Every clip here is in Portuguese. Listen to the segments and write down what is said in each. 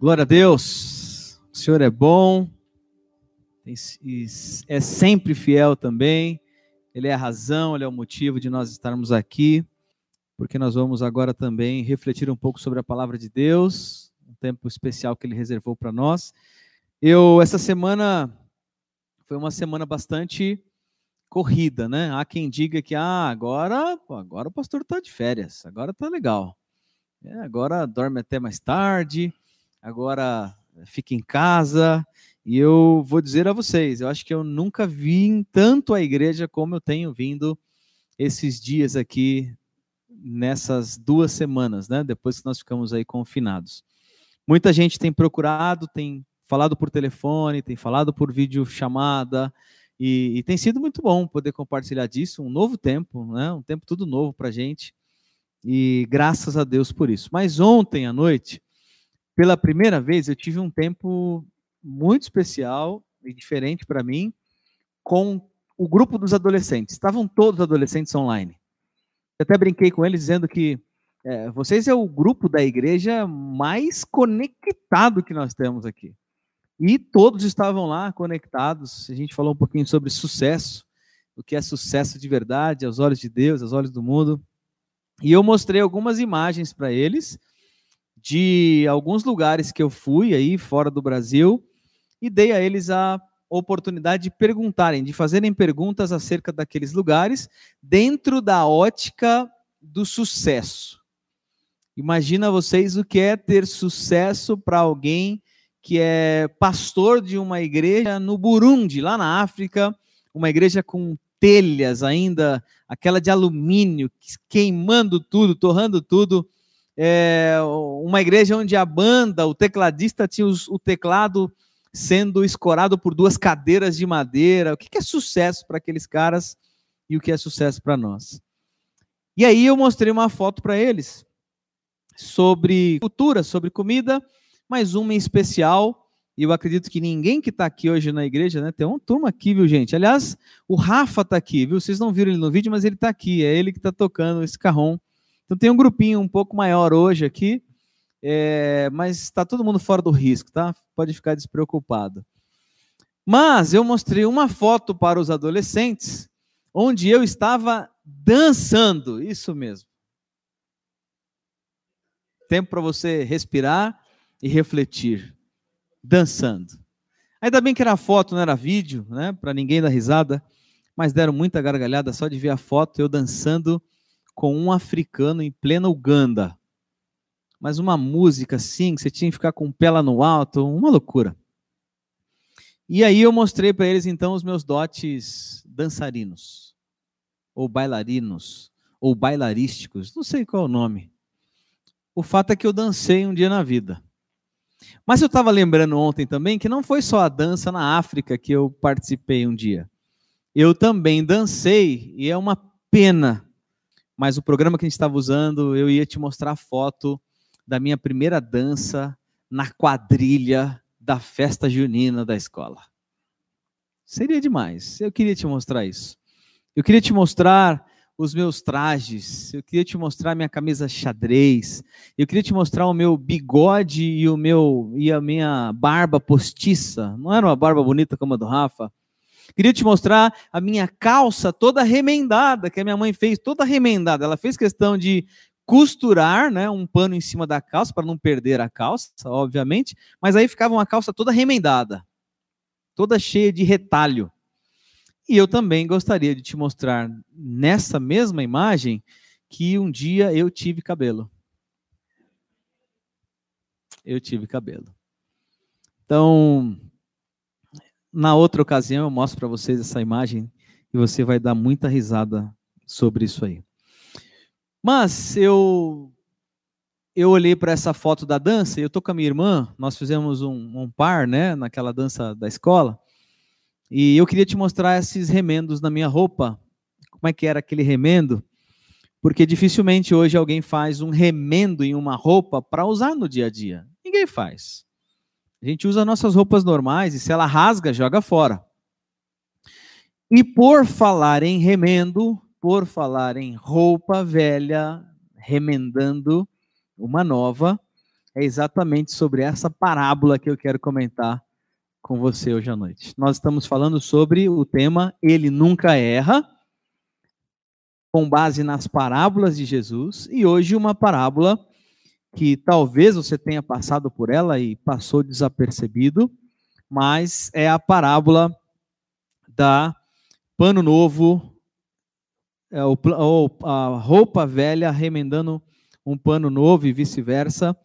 Glória a Deus. O Senhor é bom. É sempre fiel também. Ele é a razão, ele é o motivo de nós estarmos aqui, porque nós vamos agora também refletir um pouco sobre a palavra de Deus, um tempo especial que ele reservou para nós. Eu essa semana foi uma semana bastante corrida, né? Há quem diga que ah, agora, agora o pastor está de férias, agora está legal. É, agora dorme até mais tarde, agora fica em casa. E eu vou dizer a vocês, eu acho que eu nunca vim tanto à igreja como eu tenho vindo esses dias aqui nessas duas semanas, né? Depois que nós ficamos aí confinados. Muita gente tem procurado, tem falado por telefone, tem falado por vídeo chamada, e, e, tem sido muito bom poder compartilhar disso, um novo tempo, né? um tempo tudo novo para gente, e graças a Deus por isso. Mas ontem à noite, pela primeira vez, eu tive um tempo muito especial e diferente para mim com o grupo dos adolescentes. Estavam todos adolescentes online. Eu até brinquei com eles dizendo que é, vocês é o grupo da igreja mais conectado que nós temos aqui. E todos estavam lá conectados. A gente falou um pouquinho sobre sucesso, o que é sucesso de verdade, aos olhos de Deus, aos olhos do mundo. E eu mostrei algumas imagens para eles de alguns lugares que eu fui aí fora do Brasil e dei a eles a oportunidade de perguntarem, de fazerem perguntas acerca daqueles lugares dentro da ótica do sucesso. Imagina vocês o que é ter sucesso para alguém que é pastor de uma igreja no Burundi, lá na África, uma igreja com telhas ainda, aquela de alumínio, queimando tudo, torrando tudo. É uma igreja onde a banda, o tecladista tinha os, o teclado sendo escorado por duas cadeiras de madeira. O que é sucesso para aqueles caras e o que é sucesso para nós? E aí eu mostrei uma foto para eles sobre cultura, sobre comida, mas uma em especial, e eu acredito que ninguém que está aqui hoje na igreja, né? Tem uma turma aqui, viu, gente? Aliás, o Rafa está aqui, viu? Vocês não viram ele no vídeo, mas ele está aqui, é ele que está tocando esse carrom. Então tem um grupinho um pouco maior hoje aqui, é, mas está todo mundo fora do risco, tá? Pode ficar despreocupado. Mas eu mostrei uma foto para os adolescentes, onde eu estava dançando, isso mesmo. Tempo para você respirar e refletir, dançando. Ainda bem que era foto, não era vídeo, né? Para ninguém dar risada, mas deram muita gargalhada só de ver a foto eu dançando com um africano em plena Uganda. Mas uma música assim, que você tinha que ficar com lá no alto, uma loucura. E aí eu mostrei para eles então os meus dotes dançarinos, ou bailarinos, ou bailarísticos, não sei qual é o nome. O fato é que eu dancei um dia na vida. Mas eu estava lembrando ontem também que não foi só a dança na África que eu participei um dia. Eu também dancei e é uma pena. Mas o programa que a gente estava usando, eu ia te mostrar a foto da minha primeira dança na quadrilha da festa junina da escola. Seria demais. Eu queria te mostrar isso. Eu queria te mostrar os meus trajes, eu queria te mostrar minha camisa xadrez, eu queria te mostrar o meu bigode e o meu e a minha barba postiça. Não era uma barba bonita como a do Rafa? Queria te mostrar a minha calça toda remendada, que a minha mãe fez, toda remendada. Ela fez questão de costurar, né, um pano em cima da calça para não perder a calça, obviamente, mas aí ficava uma calça toda remendada, toda cheia de retalho. E eu também gostaria de te mostrar nessa mesma imagem que um dia eu tive cabelo. Eu tive cabelo. Então, na outra ocasião eu mostro para vocês essa imagem e você vai dar muita risada sobre isso aí. Mas eu eu olhei para essa foto da dança, eu tô com a minha irmã, nós fizemos um, um par, né, naquela dança da escola. E eu queria te mostrar esses remendos na minha roupa. Como é que era aquele remendo? Porque dificilmente hoje alguém faz um remendo em uma roupa para usar no dia a dia. Ninguém faz. A gente usa nossas roupas normais e se ela rasga, joga fora. E por falar em remendo, por falar em roupa velha, remendando uma nova, é exatamente sobre essa parábola que eu quero comentar com você hoje à noite. Nós estamos falando sobre o tema Ele Nunca Erra, com base nas parábolas de Jesus, e hoje uma parábola que talvez você tenha passado por ela e passou desapercebido, mas é a parábola da pano novo, é, ou a roupa velha remendando um pano novo e vice-versa,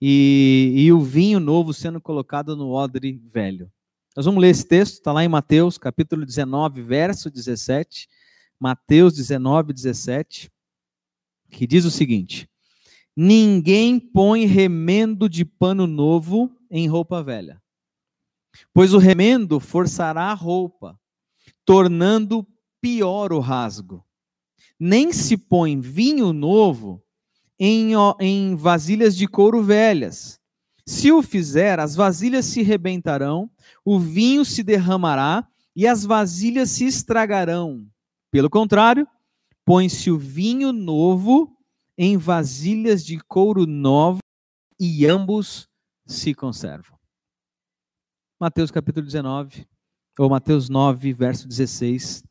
e, e, o vinho novo sendo colocado no odre velho. Nós vamos ler esse texto, está lá em Mateus, capítulo 19, verso 17. Mateus 19, 17, que diz o seguinte: Ninguém põe remendo de pano novo em roupa velha, pois o remendo forçará a roupa, tornando pior o rasgo. Nem se põe vinho novo em, em vasilhas de couro velhas. Se o fizer, as vasilhas se rebentarão, o vinho se derramará e as vasilhas se estragarão. Pelo contrário, põe-se o vinho novo em vasilhas de couro novo e ambos se conservam. Mateus capítulo 19, ou Mateus 9, verso 16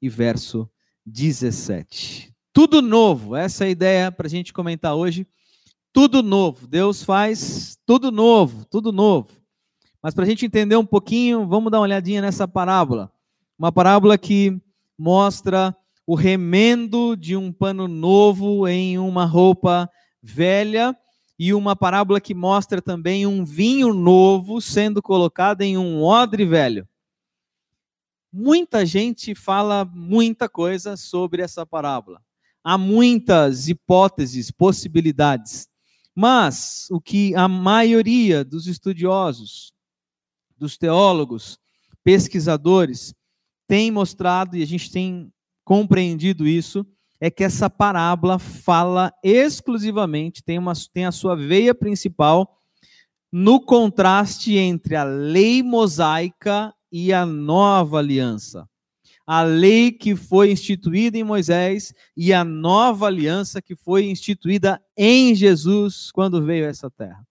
e verso 17. Tudo novo, essa é a ideia para a gente comentar hoje. Tudo novo, Deus faz tudo novo, tudo novo. Mas para a gente entender um pouquinho, vamos dar uma olhadinha nessa parábola. Uma parábola que mostra o remendo de um pano novo em uma roupa velha e uma parábola que mostra também um vinho novo sendo colocado em um odre velho. Muita gente fala muita coisa sobre essa parábola há muitas hipóteses, possibilidades. Mas o que a maioria dos estudiosos, dos teólogos, pesquisadores tem mostrado e a gente tem compreendido isso é que essa parábola fala exclusivamente, tem, uma, tem a sua veia principal no contraste entre a lei mosaica e a nova aliança a lei que foi instituída em Moisés e a nova aliança que foi instituída em Jesus quando veio a essa terra.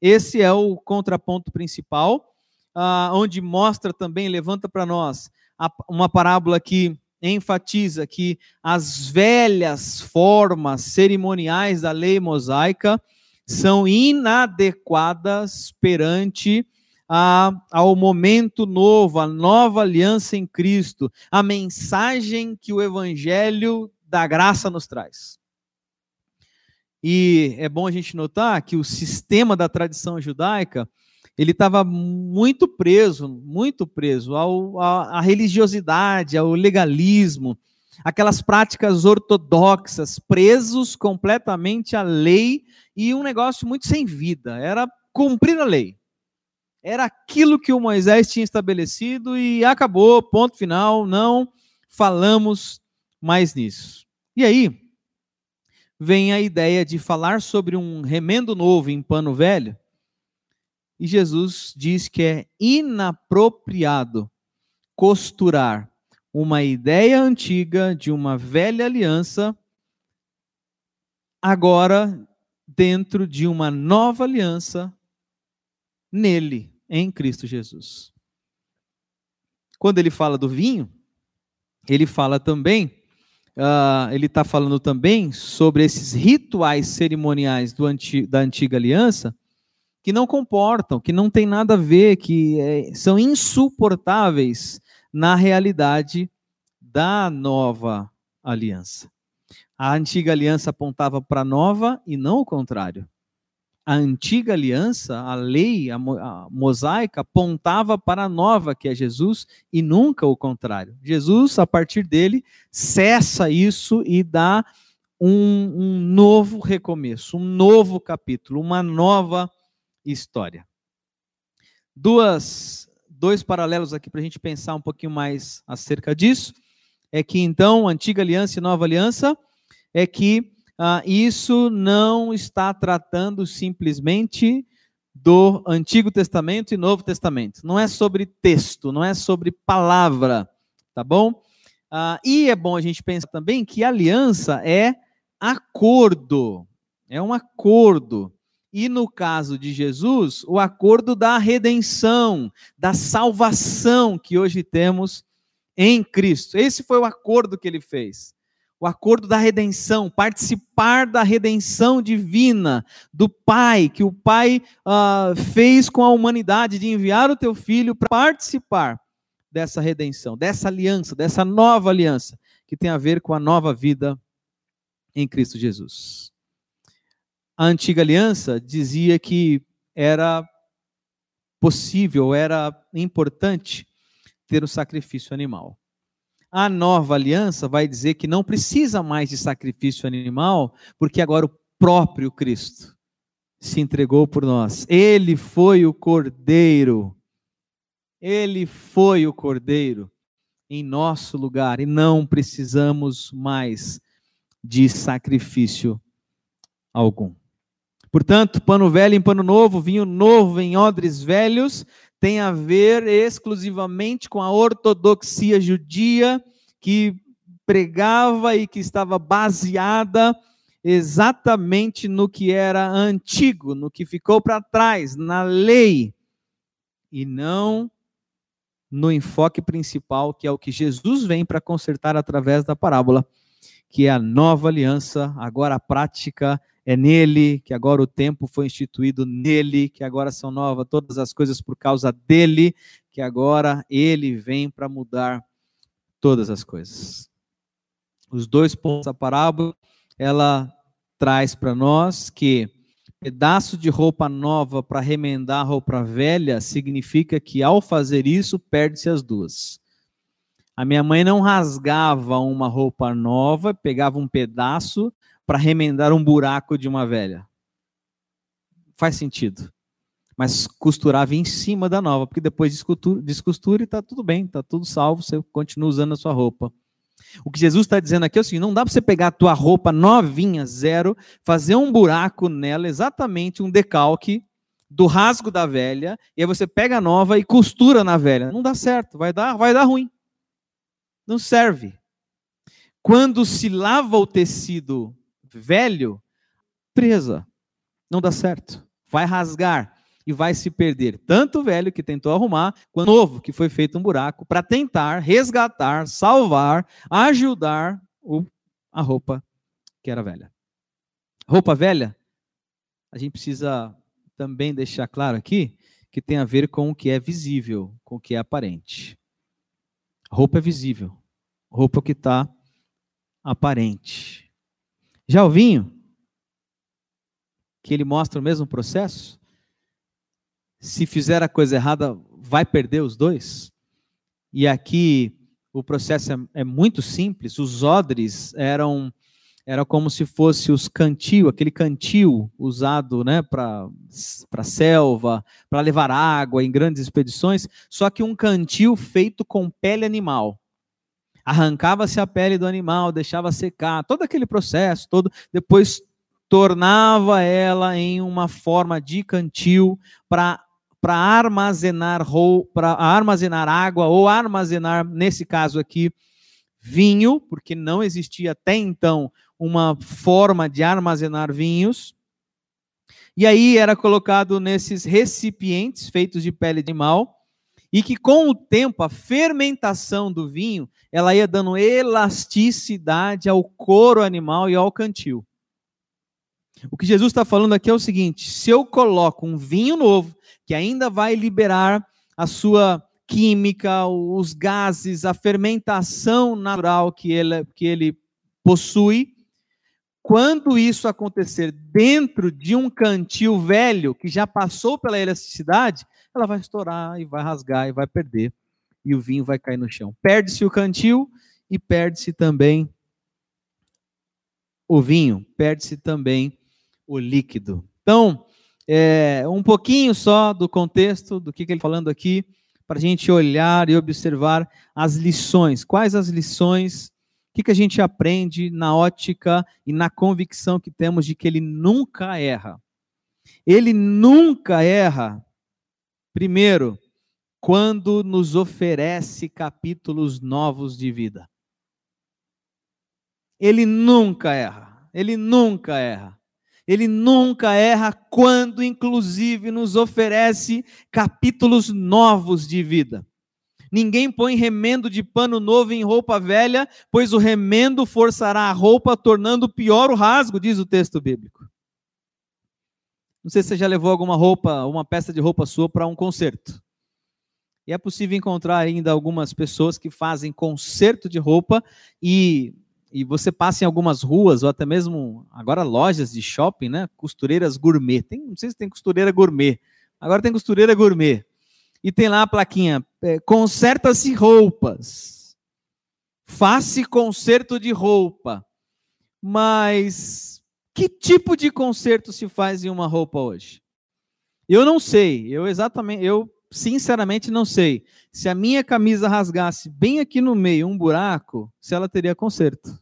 Esse é o contraponto principal, ah, onde mostra também, levanta para nós uma parábola que enfatiza que as velhas formas cerimoniais da lei mosaica são inadequadas perante a, ao momento novo, a nova aliança em Cristo, a mensagem que o Evangelho da graça nos traz. E é bom a gente notar que o sistema da tradição judaica ele estava muito preso, muito preso ao, à, à religiosidade, ao legalismo, aquelas práticas ortodoxas, presos completamente à lei e um negócio muito sem vida. Era cumprir a lei. Era aquilo que o Moisés tinha estabelecido e acabou, ponto final, não falamos mais nisso. E aí, vem a ideia de falar sobre um remendo novo em pano velho, e Jesus diz que é inapropriado costurar uma ideia antiga de uma velha aliança agora dentro de uma nova aliança nele em Cristo Jesus. Quando ele fala do vinho, ele fala também, uh, ele está falando também sobre esses rituais cerimoniais anti, da antiga aliança que não comportam, que não tem nada a ver, que é, são insuportáveis na realidade da nova aliança. A antiga aliança apontava para a nova e não o contrário a antiga aliança, a lei, a, a mosaica, apontava para a nova, que é Jesus, e nunca o contrário. Jesus, a partir dele, cessa isso e dá um, um novo recomeço, um novo capítulo, uma nova história. Duas, dois paralelos aqui para a gente pensar um pouquinho mais acerca disso. É que então, antiga aliança e nova aliança, é que ah, isso não está tratando simplesmente do Antigo Testamento e Novo Testamento. Não é sobre texto, não é sobre palavra, tá bom? Ah, e é bom a gente pensar também que aliança é acordo, é um acordo. E no caso de Jesus, o acordo da redenção, da salvação que hoje temos em Cristo. Esse foi o acordo que ele fez. O acordo da redenção, participar da redenção divina do Pai, que o Pai uh, fez com a humanidade, de enviar o teu filho para participar dessa redenção, dessa aliança, dessa nova aliança, que tem a ver com a nova vida em Cristo Jesus. A antiga aliança dizia que era possível, era importante ter o sacrifício animal. A nova aliança vai dizer que não precisa mais de sacrifício animal, porque agora o próprio Cristo se entregou por nós. Ele foi o cordeiro. Ele foi o cordeiro em nosso lugar e não precisamos mais de sacrifício algum. Portanto, pano velho em pano novo, vinho novo em odres velhos, tem a ver exclusivamente com a ortodoxia judia que pregava e que estava baseada exatamente no que era antigo, no que ficou para trás, na lei, e não no enfoque principal, que é o que Jesus vem para consertar através da parábola, que é a nova aliança, agora prática é nele, que agora o tempo foi instituído nele, que agora são novas todas as coisas por causa dele, que agora ele vem para mudar todas as coisas. Os dois pontos da parábola, ela traz para nós que pedaço de roupa nova para remendar roupa velha significa que ao fazer isso perde-se as duas. A minha mãe não rasgava uma roupa nova, pegava um pedaço para remendar um buraco de uma velha. Faz sentido. Mas costurava em cima da nova, porque depois descostura e está tudo bem, está tudo salvo, você continua usando a sua roupa. O que Jesus está dizendo aqui é o seguinte: não dá para você pegar a tua roupa novinha, zero, fazer um buraco nela, exatamente um decalque do rasgo da velha, e aí você pega a nova e costura na velha. Não dá certo, vai dar, vai dar ruim. Não serve. Quando se lava o tecido velho, presa. Não dá certo. Vai rasgar e vai se perder. Tanto o velho que tentou arrumar, quanto o novo que foi feito um buraco para tentar resgatar, salvar, ajudar o, a roupa que era velha. Roupa velha, a gente precisa também deixar claro aqui que tem a ver com o que é visível, com o que é aparente. Roupa é visível. Roupa que está aparente. Já o vinho, que ele mostra o mesmo processo, se fizer a coisa errada, vai perder os dois. E aqui o processo é, é muito simples. Os odres eram era como se fosse os cantil, aquele cantil usado né, para selva, para levar água em grandes expedições, só que um cantil feito com pele animal arrancava-se a pele do animal, deixava secar, todo aquele processo, todo depois tornava ela em uma forma de cantil para para armazenar para armazenar água ou armazenar nesse caso aqui vinho, porque não existia até então uma forma de armazenar vinhos. E aí era colocado nesses recipientes feitos de pele de animal, e que com o tempo a fermentação do vinho ela ia dando elasticidade ao couro animal e ao cantil. O que Jesus está falando aqui é o seguinte: se eu coloco um vinho novo, que ainda vai liberar a sua química, os gases, a fermentação natural que ele, que ele possui, quando isso acontecer dentro de um cantil velho, que já passou pela elasticidade, ela vai estourar e vai rasgar e vai perder e o vinho vai cair no chão. Perde-se o cantil e perde-se também o vinho, perde-se também o líquido. Então, é, um pouquinho só do contexto do que, que ele está falando aqui, para a gente olhar e observar as lições. Quais as lições? O que, que a gente aprende na ótica e na convicção que temos de que ele nunca erra? Ele nunca erra. Primeiro, quando nos oferece capítulos novos de vida. Ele nunca erra. Ele nunca erra. Ele nunca erra quando, inclusive, nos oferece capítulos novos de vida. Ninguém põe remendo de pano novo em roupa velha, pois o remendo forçará a roupa, tornando pior o rasgo, diz o texto bíblico. Não sei se você já levou alguma roupa, uma peça de roupa sua para um concerto. E é possível encontrar ainda algumas pessoas que fazem conserto de roupa e, e você passa em algumas ruas ou até mesmo agora lojas de shopping, né? Costureiras gourmet. Tem, não sei se tem costureira gourmet. Agora tem costureira gourmet. E tem lá a plaquinha: é, conserta-se roupas. Faça conserto de roupa. Mas que tipo de conserto se faz em uma roupa hoje? Eu não sei. Eu exatamente, eu sinceramente não sei. Se a minha camisa rasgasse bem aqui no meio um buraco, se ela teria conserto.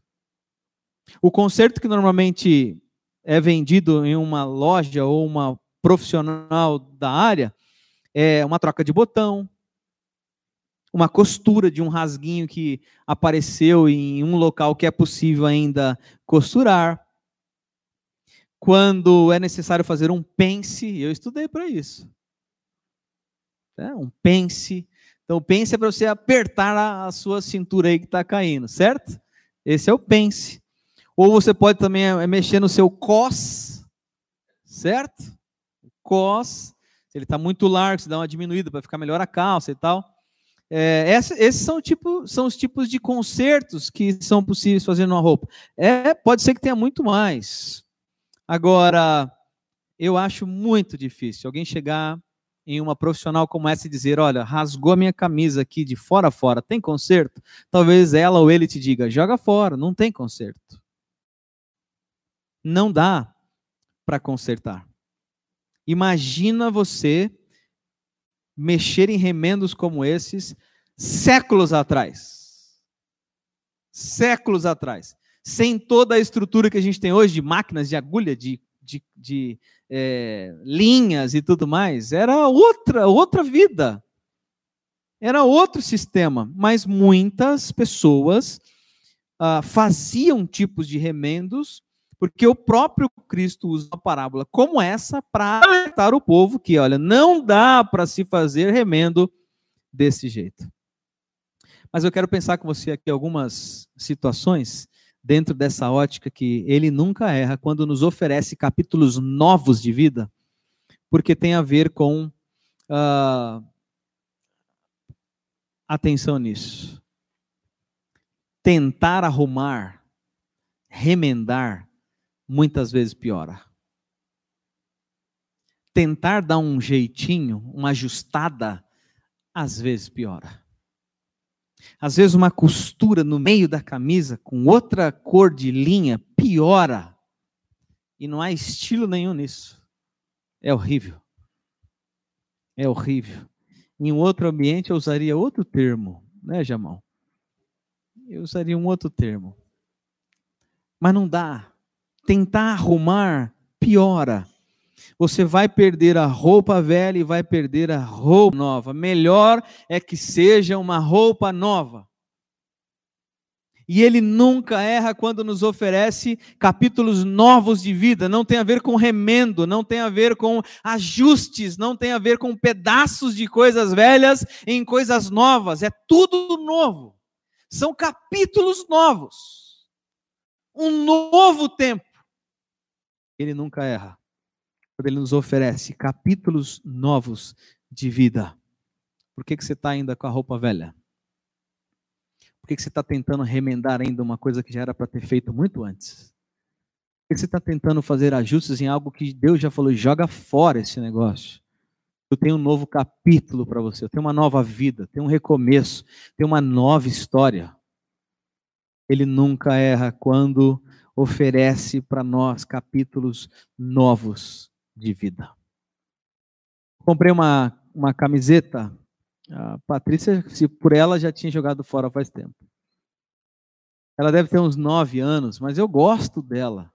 O conserto que normalmente é vendido em uma loja ou uma profissional da área é uma troca de botão, uma costura de um rasguinho que apareceu em um local que é possível ainda costurar. Quando é necessário fazer um pence, eu estudei para isso né? um pence. Então, o pence é para você apertar a, a, sua cintura aí que está caindo, certo? Esse é o pence. Ou você pode também é, é mexer no seu cos, certo? Cos, se ele está muito largo, você dá uma diminuída para ficar melhor a calça e tal. É, essa, esses são, tipo, são os tipos de consertos que são possíveis fazer numa roupa. É, pode ser que tenha muito mais. Agora, eu acho muito difícil alguém chegar em uma profissional como essa e dizer: olha, rasgou a minha camisa aqui de fora a fora, tem conserto? Talvez ela ou ele te diga: joga fora, não tem conserto. Não dá para consertar. Imagina você mexer em remendos como esses séculos atrás. Séculos atrás. Sem toda a estrutura que a gente tem hoje de máquinas, de agulha, de, de, de é, linhas e tudo mais, era outra, outra vida. Era outro sistema, mas muitas pessoas ah, faziam tipos de remendos, porque o próprio Cristo usa uma parábola como essa para alertar o povo que, olha, não dá para se fazer remendo desse jeito. Mas eu quero pensar com você aqui algumas situações dentro dessa ótica que ele nunca erra quando nos oferece capítulos novos de vida, porque tem a ver com uh, atenção nisso. Tentar arrumar, remendar, muitas vezes piora. Tentar dar um jeitinho, uma ajustada, às vezes piora. Às vezes, uma costura no meio da camisa com outra cor de linha piora. E não há estilo nenhum nisso. É horrível. É horrível. Em outro ambiente, eu usaria outro termo, né, Jamal? Eu usaria um outro termo. Mas não dá. Tentar arrumar piora. Você vai perder a roupa velha e vai perder a roupa nova. Melhor é que seja uma roupa nova. E ele nunca erra quando nos oferece capítulos novos de vida. Não tem a ver com remendo, não tem a ver com ajustes, não tem a ver com pedaços de coisas velhas em coisas novas. É tudo novo. São capítulos novos. Um novo tempo. Ele nunca erra quando ele nos oferece capítulos novos de vida. Por que, que você está ainda com a roupa velha? Por que, que você está tentando remendar ainda uma coisa que já era para ter feito muito antes? Por que, que você está tentando fazer ajustes em algo que Deus já falou, joga fora esse negócio? Eu tenho um novo capítulo para você, eu tenho uma nova vida, tenho um recomeço, tenho uma nova história. Ele nunca erra quando oferece para nós capítulos novos de vida. Comprei uma, uma camiseta, a Patrícia, se por ela já tinha jogado fora faz tempo. Ela deve ter uns nove anos, mas eu gosto dela.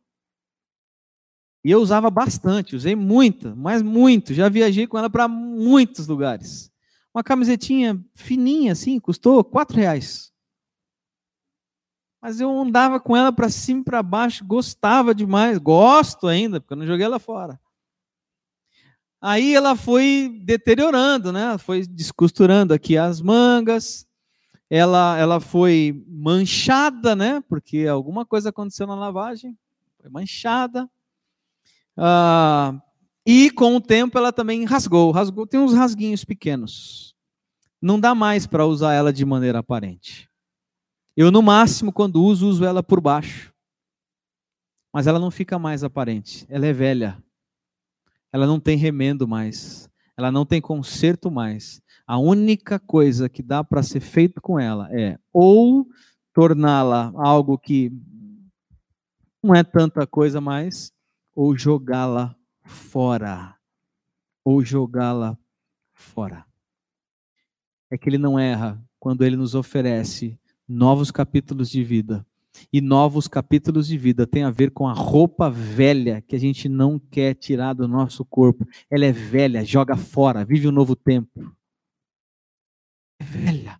E eu usava bastante, usei muita, mas muito. Já viajei com ela para muitos lugares. Uma camisetinha fininha assim, custou quatro reais. Mas eu andava com ela para cima e para baixo, gostava demais, gosto ainda, porque eu não joguei ela fora. Aí ela foi deteriorando, né? Foi descosturando aqui as mangas. Ela, ela foi manchada, né? Porque alguma coisa aconteceu na lavagem. Foi manchada. Ah, e com o tempo ela também rasgou. Rasgou, tem uns rasguinhos pequenos. Não dá mais para usar ela de maneira aparente. Eu, no máximo, quando uso, uso ela por baixo. Mas ela não fica mais aparente. Ela é velha. Ela não tem remendo mais. Ela não tem conserto mais. A única coisa que dá para ser feito com ela é ou torná-la algo que não é tanta coisa mais, ou jogá-la fora. Ou jogá-la fora. É que ele não erra quando ele nos oferece novos capítulos de vida. E novos capítulos de vida tem a ver com a roupa velha que a gente não quer tirar do nosso corpo. Ela é velha, joga fora, vive um novo tempo. É velha.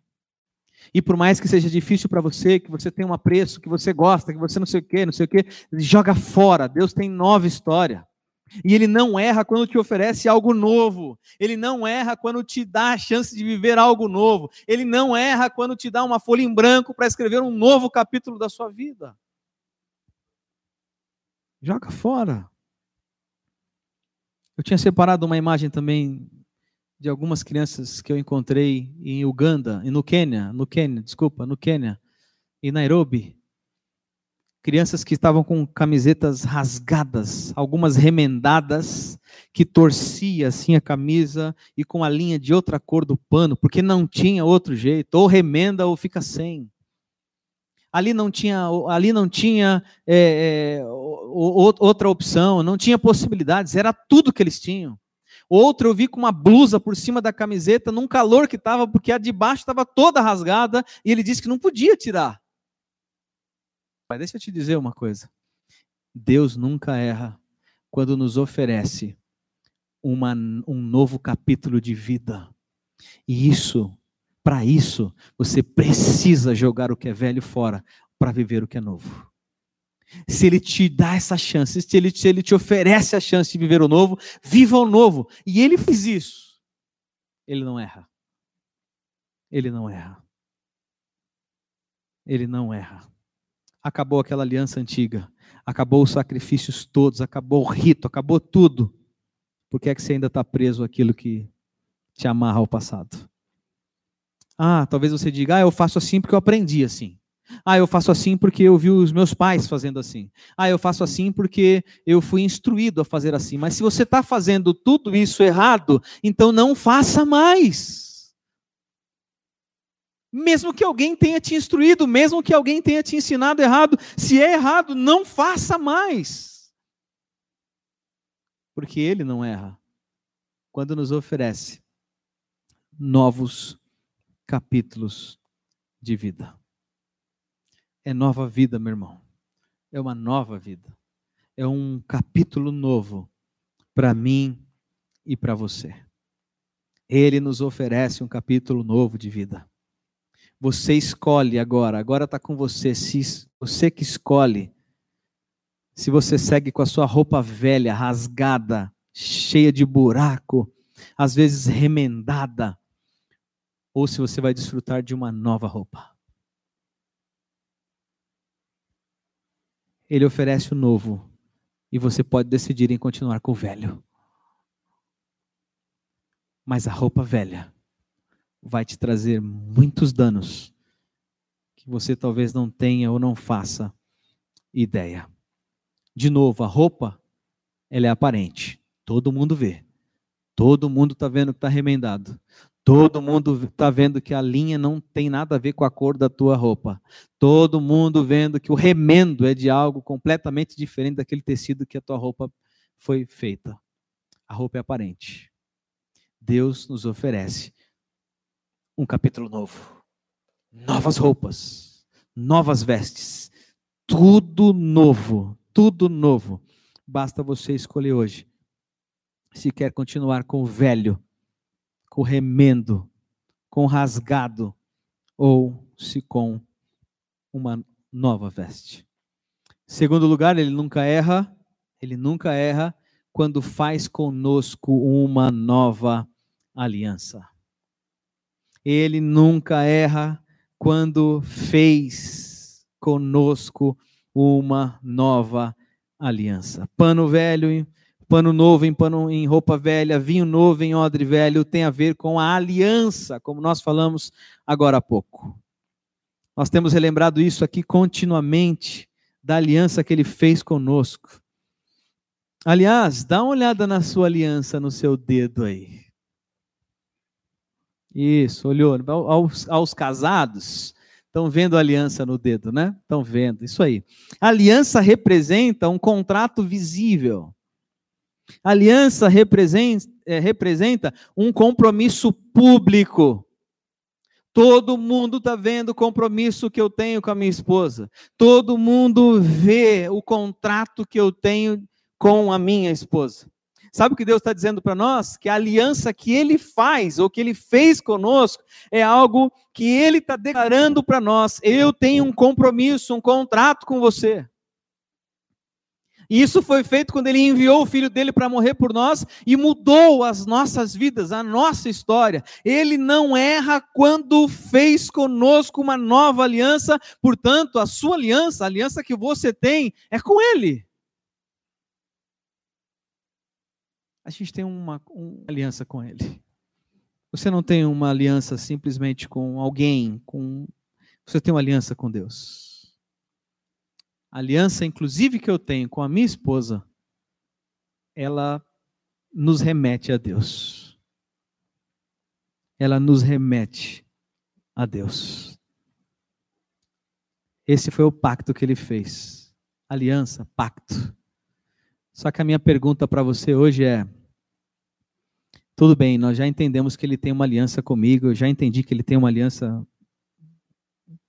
E por mais que seja difícil para você, que você tenha um apreço, que você gosta, que você não sei o quê, não sei o quê, joga fora. Deus tem nova história. E ele não erra quando te oferece algo novo. Ele não erra quando te dá a chance de viver algo novo. Ele não erra quando te dá uma folha em branco para escrever um novo capítulo da sua vida. Joga fora. Eu tinha separado uma imagem também de algumas crianças que eu encontrei em Uganda, e no Quênia, no Quênia, desculpa, no Quênia, em Nairobi crianças que estavam com camisetas rasgadas, algumas remendadas, que torcia assim a camisa e com a linha de outra cor do pano, porque não tinha outro jeito, ou remenda ou fica sem. Ali não tinha, ali não tinha é, é, outra opção, não tinha possibilidades, era tudo que eles tinham. Outro eu vi com uma blusa por cima da camiseta, num calor que estava, porque a de baixo estava toda rasgada, e ele disse que não podia tirar. Mas deixa eu te dizer uma coisa. Deus nunca erra quando nos oferece uma, um novo capítulo de vida. E isso, para isso, você precisa jogar o que é velho fora para viver o que é novo. Se ele te dá essa chance, se ele, se ele te oferece a chance de viver o novo, viva o novo. E ele fez isso. Ele não erra. Ele não erra. Ele não erra acabou aquela aliança antiga, acabou os sacrifícios todos, acabou o rito, acabou tudo. Por que é que você ainda está preso àquilo que te amarra ao passado? Ah, talvez você diga, ah, eu faço assim porque eu aprendi assim. Ah, eu faço assim porque eu vi os meus pais fazendo assim. Ah, eu faço assim porque eu fui instruído a fazer assim. Mas se você está fazendo tudo isso errado, então não faça mais mesmo que alguém tenha te instruído, mesmo que alguém tenha te ensinado errado, se é errado, não faça mais. Porque ele não erra quando nos oferece novos capítulos de vida. É nova vida, meu irmão. É uma nova vida. É um capítulo novo para mim e para você. Ele nos oferece um capítulo novo de vida. Você escolhe agora, agora está com você. Se você que escolhe, se você segue com a sua roupa velha, rasgada, cheia de buraco, às vezes remendada, ou se você vai desfrutar de uma nova roupa. Ele oferece o novo e você pode decidir em continuar com o velho. Mas a roupa velha vai te trazer muitos danos que você talvez não tenha ou não faça ideia. De novo, a roupa, ela é aparente. Todo mundo vê. Todo mundo está vendo que está remendado. Todo mundo está vendo que a linha não tem nada a ver com a cor da tua roupa. Todo mundo vendo que o remendo é de algo completamente diferente daquele tecido que a tua roupa foi feita. A roupa é aparente. Deus nos oferece um capítulo novo. Novas roupas, novas vestes, tudo novo, tudo novo. Basta você escolher hoje se quer continuar com o velho, com o remendo, com o rasgado, ou se com uma nova veste. Segundo lugar, ele nunca erra, ele nunca erra quando faz conosco uma nova aliança. Ele nunca erra quando fez conosco uma nova aliança. Pano velho, pano novo em pano em roupa velha, vinho novo em odre velho tem a ver com a aliança, como nós falamos agora há pouco. Nós temos relembrado isso aqui continuamente da aliança que ele fez conosco. Aliás, dá uma olhada na sua aliança no seu dedo aí. Isso, olhou. Aos, aos casados, estão vendo a aliança no dedo, né? Estão vendo, isso aí. A aliança representa um contrato visível. A aliança é, representa um compromisso público. Todo mundo está vendo o compromisso que eu tenho com a minha esposa. Todo mundo vê o contrato que eu tenho com a minha esposa. Sabe o que Deus está dizendo para nós? Que a aliança que Ele faz, ou que Ele fez conosco, é algo que Ele está declarando para nós. Eu tenho um compromisso, um contrato com você. E isso foi feito quando ele enviou o filho dele para morrer por nós e mudou as nossas vidas, a nossa história. Ele não erra quando fez conosco uma nova aliança, portanto, a sua aliança, a aliança que você tem, é com ele. A gente tem uma, uma aliança com Ele. Você não tem uma aliança simplesmente com alguém, com você tem uma aliança com Deus. A aliança, inclusive, que eu tenho com a minha esposa, ela nos remete a Deus. Ela nos remete a Deus. Esse foi o pacto que ele fez. Aliança, pacto. Só que a minha pergunta para você hoje é: tudo bem, nós já entendemos que ele tem uma aliança comigo, eu já entendi que ele tem uma aliança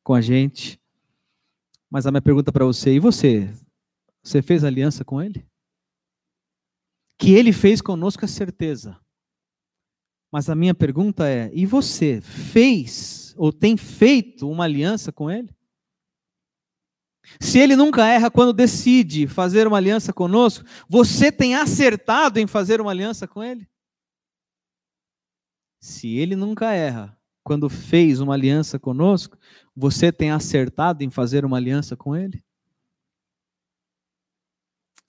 com a gente. Mas a minha pergunta para você, e você? Você fez aliança com ele? Que ele fez conosco é certeza. Mas a minha pergunta é: e você fez ou tem feito uma aliança com ele? Se ele nunca erra quando decide fazer uma aliança conosco, você tem acertado em fazer uma aliança com ele? Se ele nunca erra quando fez uma aliança conosco, você tem acertado em fazer uma aliança com ele?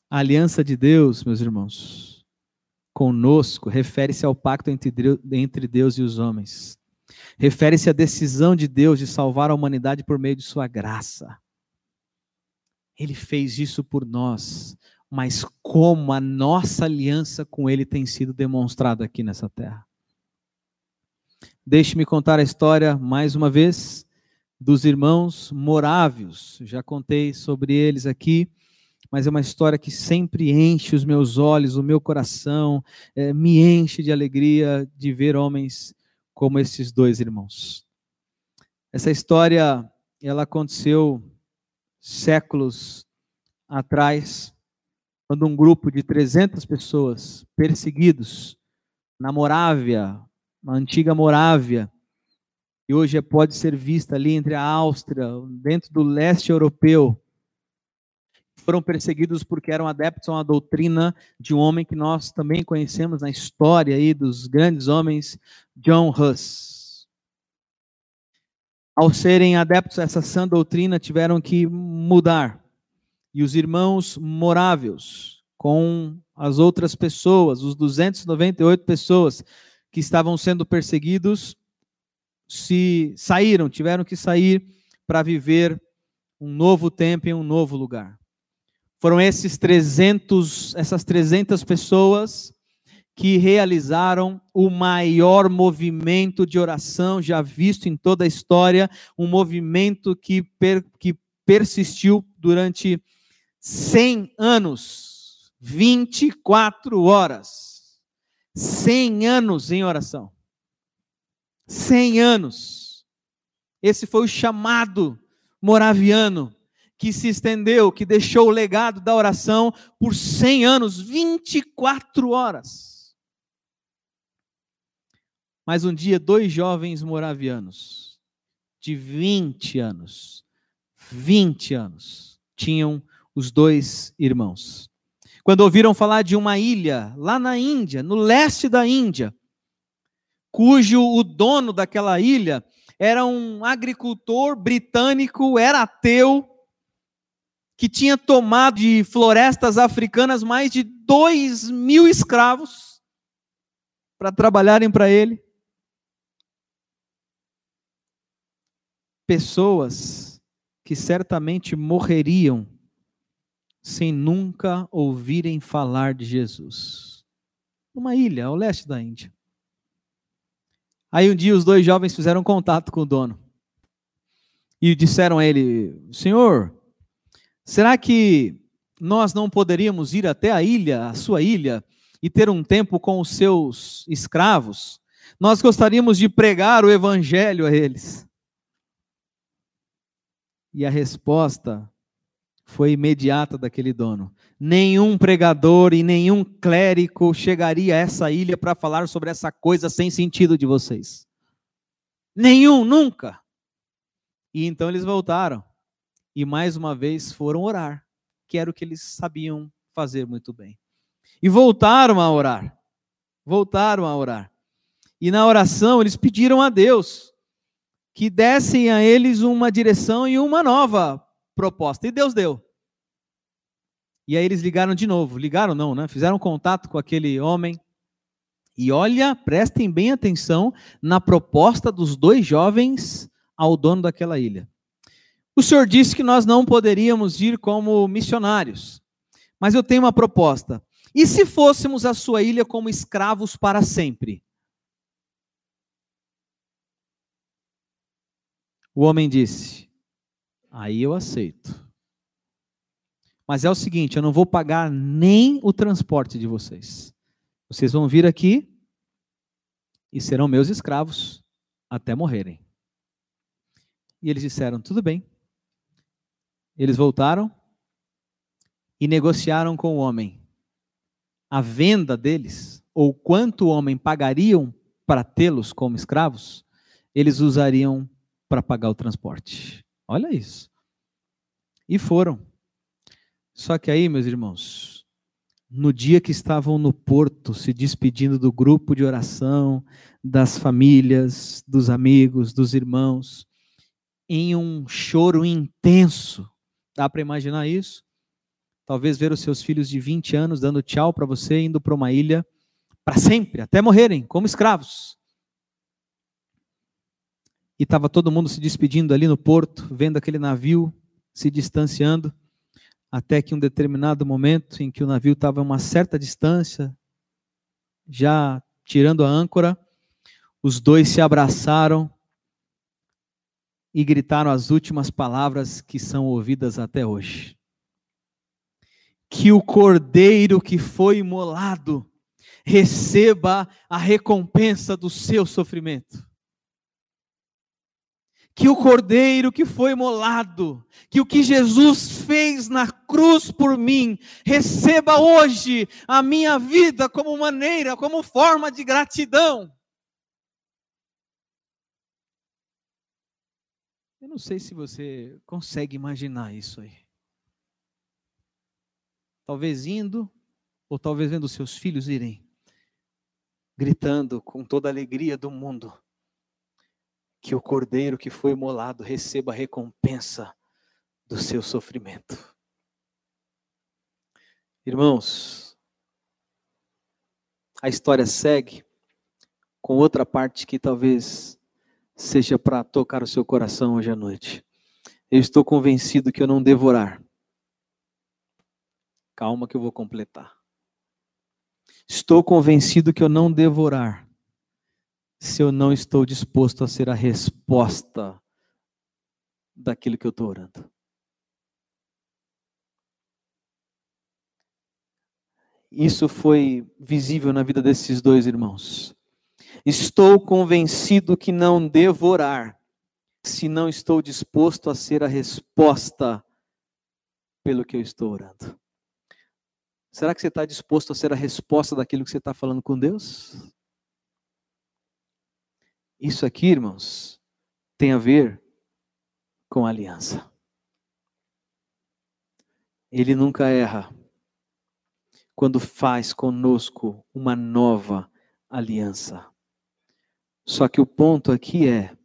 A aliança de Deus, meus irmãos, conosco, refere-se ao pacto entre Deus e os homens. Refere-se à decisão de Deus de salvar a humanidade por meio de sua graça. Ele fez isso por nós, mas como a nossa aliança com Ele tem sido demonstrada aqui nessa terra. Deixe-me contar a história mais uma vez dos irmãos morávios. Já contei sobre eles aqui, mas é uma história que sempre enche os meus olhos, o meu coração, é, me enche de alegria de ver homens como esses dois irmãos. Essa história, ela aconteceu séculos atrás, quando um grupo de 300 pessoas perseguidos na Morávia, na antiga Morávia, e hoje pode ser vista ali entre a Áustria, dentro do leste europeu, foram perseguidos porque eram adeptos a uma doutrina de um homem que nós também conhecemos na história aí dos grandes homens, John Huss ao serem adeptos a essa sã doutrina, tiveram que mudar. E os irmãos moráveis, com as outras pessoas, os 298 pessoas que estavam sendo perseguidos, se saíram, tiveram que sair para viver um novo tempo em um novo lugar. Foram esses 300, essas 300 pessoas que realizaram o maior movimento de oração já visto em toda a história, um movimento que, per, que persistiu durante 100 anos, 24 horas. 100 anos em oração. 100 anos. Esse foi o chamado moraviano que se estendeu, que deixou o legado da oração por 100 anos, 24 horas. Mas um dia, dois jovens moravianos, de 20 anos, 20 anos tinham os dois irmãos. Quando ouviram falar de uma ilha lá na Índia, no leste da Índia, cujo o dono daquela ilha era um agricultor britânico, era ateu, que tinha tomado de florestas africanas mais de dois mil escravos para trabalharem para ele. Pessoas que certamente morreriam sem nunca ouvirem falar de Jesus. Numa ilha ao leste da Índia. Aí um dia os dois jovens fizeram contato com o dono e disseram a ele: Senhor, será que nós não poderíamos ir até a ilha, a sua ilha, e ter um tempo com os seus escravos? Nós gostaríamos de pregar o evangelho a eles. E a resposta foi imediata daquele dono. Nenhum pregador e nenhum clérigo chegaria a essa ilha para falar sobre essa coisa sem sentido de vocês. Nenhum, nunca. E então eles voltaram e mais uma vez foram orar, que era o que eles sabiam fazer muito bem. E voltaram a orar. Voltaram a orar. E na oração eles pediram a Deus que dessem a eles uma direção e uma nova proposta. E Deus deu. E aí eles ligaram de novo. Ligaram não, né? Fizeram contato com aquele homem. E olha, prestem bem atenção na proposta dos dois jovens ao dono daquela ilha. O senhor disse que nós não poderíamos ir como missionários. Mas eu tenho uma proposta. E se fôssemos a sua ilha como escravos para sempre? O homem disse: Aí eu aceito. Mas é o seguinte, eu não vou pagar nem o transporte de vocês. Vocês vão vir aqui e serão meus escravos até morrerem. E eles disseram: tudo bem. Eles voltaram e negociaram com o homem a venda deles, ou quanto o homem pagariam para tê-los como escravos, eles usariam para pagar o transporte. Olha isso. E foram. Só que aí, meus irmãos, no dia que estavam no porto, se despedindo do grupo de oração, das famílias, dos amigos, dos irmãos, em um choro intenso. Dá para imaginar isso? Talvez ver os seus filhos de 20 anos dando tchau para você, indo para uma ilha para sempre, até morrerem como escravos. E estava todo mundo se despedindo ali no porto, vendo aquele navio se distanciando, até que um determinado momento em que o navio estava a uma certa distância, já tirando a âncora, os dois se abraçaram e gritaram as últimas palavras que são ouvidas até hoje. Que o cordeiro que foi imolado receba a recompensa do seu sofrimento que o cordeiro que foi molado, que o que Jesus fez na cruz por mim, receba hoje a minha vida como maneira, como forma de gratidão. Eu não sei se você consegue imaginar isso aí. Talvez indo, ou talvez vendo seus filhos irem, gritando com toda a alegria do mundo que o cordeiro que foi imolado receba a recompensa do seu sofrimento. Irmãos, a história segue com outra parte que talvez seja para tocar o seu coração hoje à noite. Eu estou convencido que eu não devorar. Calma que eu vou completar. Estou convencido que eu não devorar se eu não estou disposto a ser a resposta daquilo que eu estou orando. Isso foi visível na vida desses dois irmãos. Estou convencido que não devo orar se não estou disposto a ser a resposta pelo que eu estou orando. Será que você está disposto a ser a resposta daquilo que você está falando com Deus? Isso aqui, irmãos, tem a ver com aliança. Ele nunca erra quando faz conosco uma nova aliança. Só que o ponto aqui é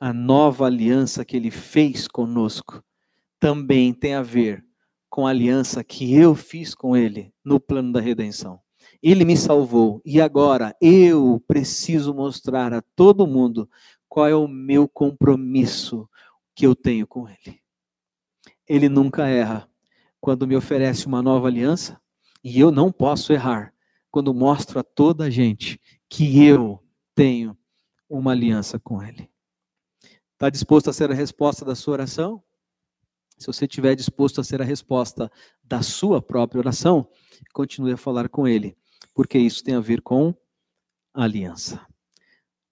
a nova aliança que ele fez conosco também tem a ver com a aliança que eu fiz com ele no plano da redenção. Ele me salvou e agora eu preciso mostrar a todo mundo qual é o meu compromisso que eu tenho com ele. Ele nunca erra quando me oferece uma nova aliança e eu não posso errar quando mostro a toda a gente que eu tenho uma aliança com ele. Está disposto a ser a resposta da sua oração? Se você estiver disposto a ser a resposta da sua própria oração, continue a falar com Ele, porque isso tem a ver com a aliança.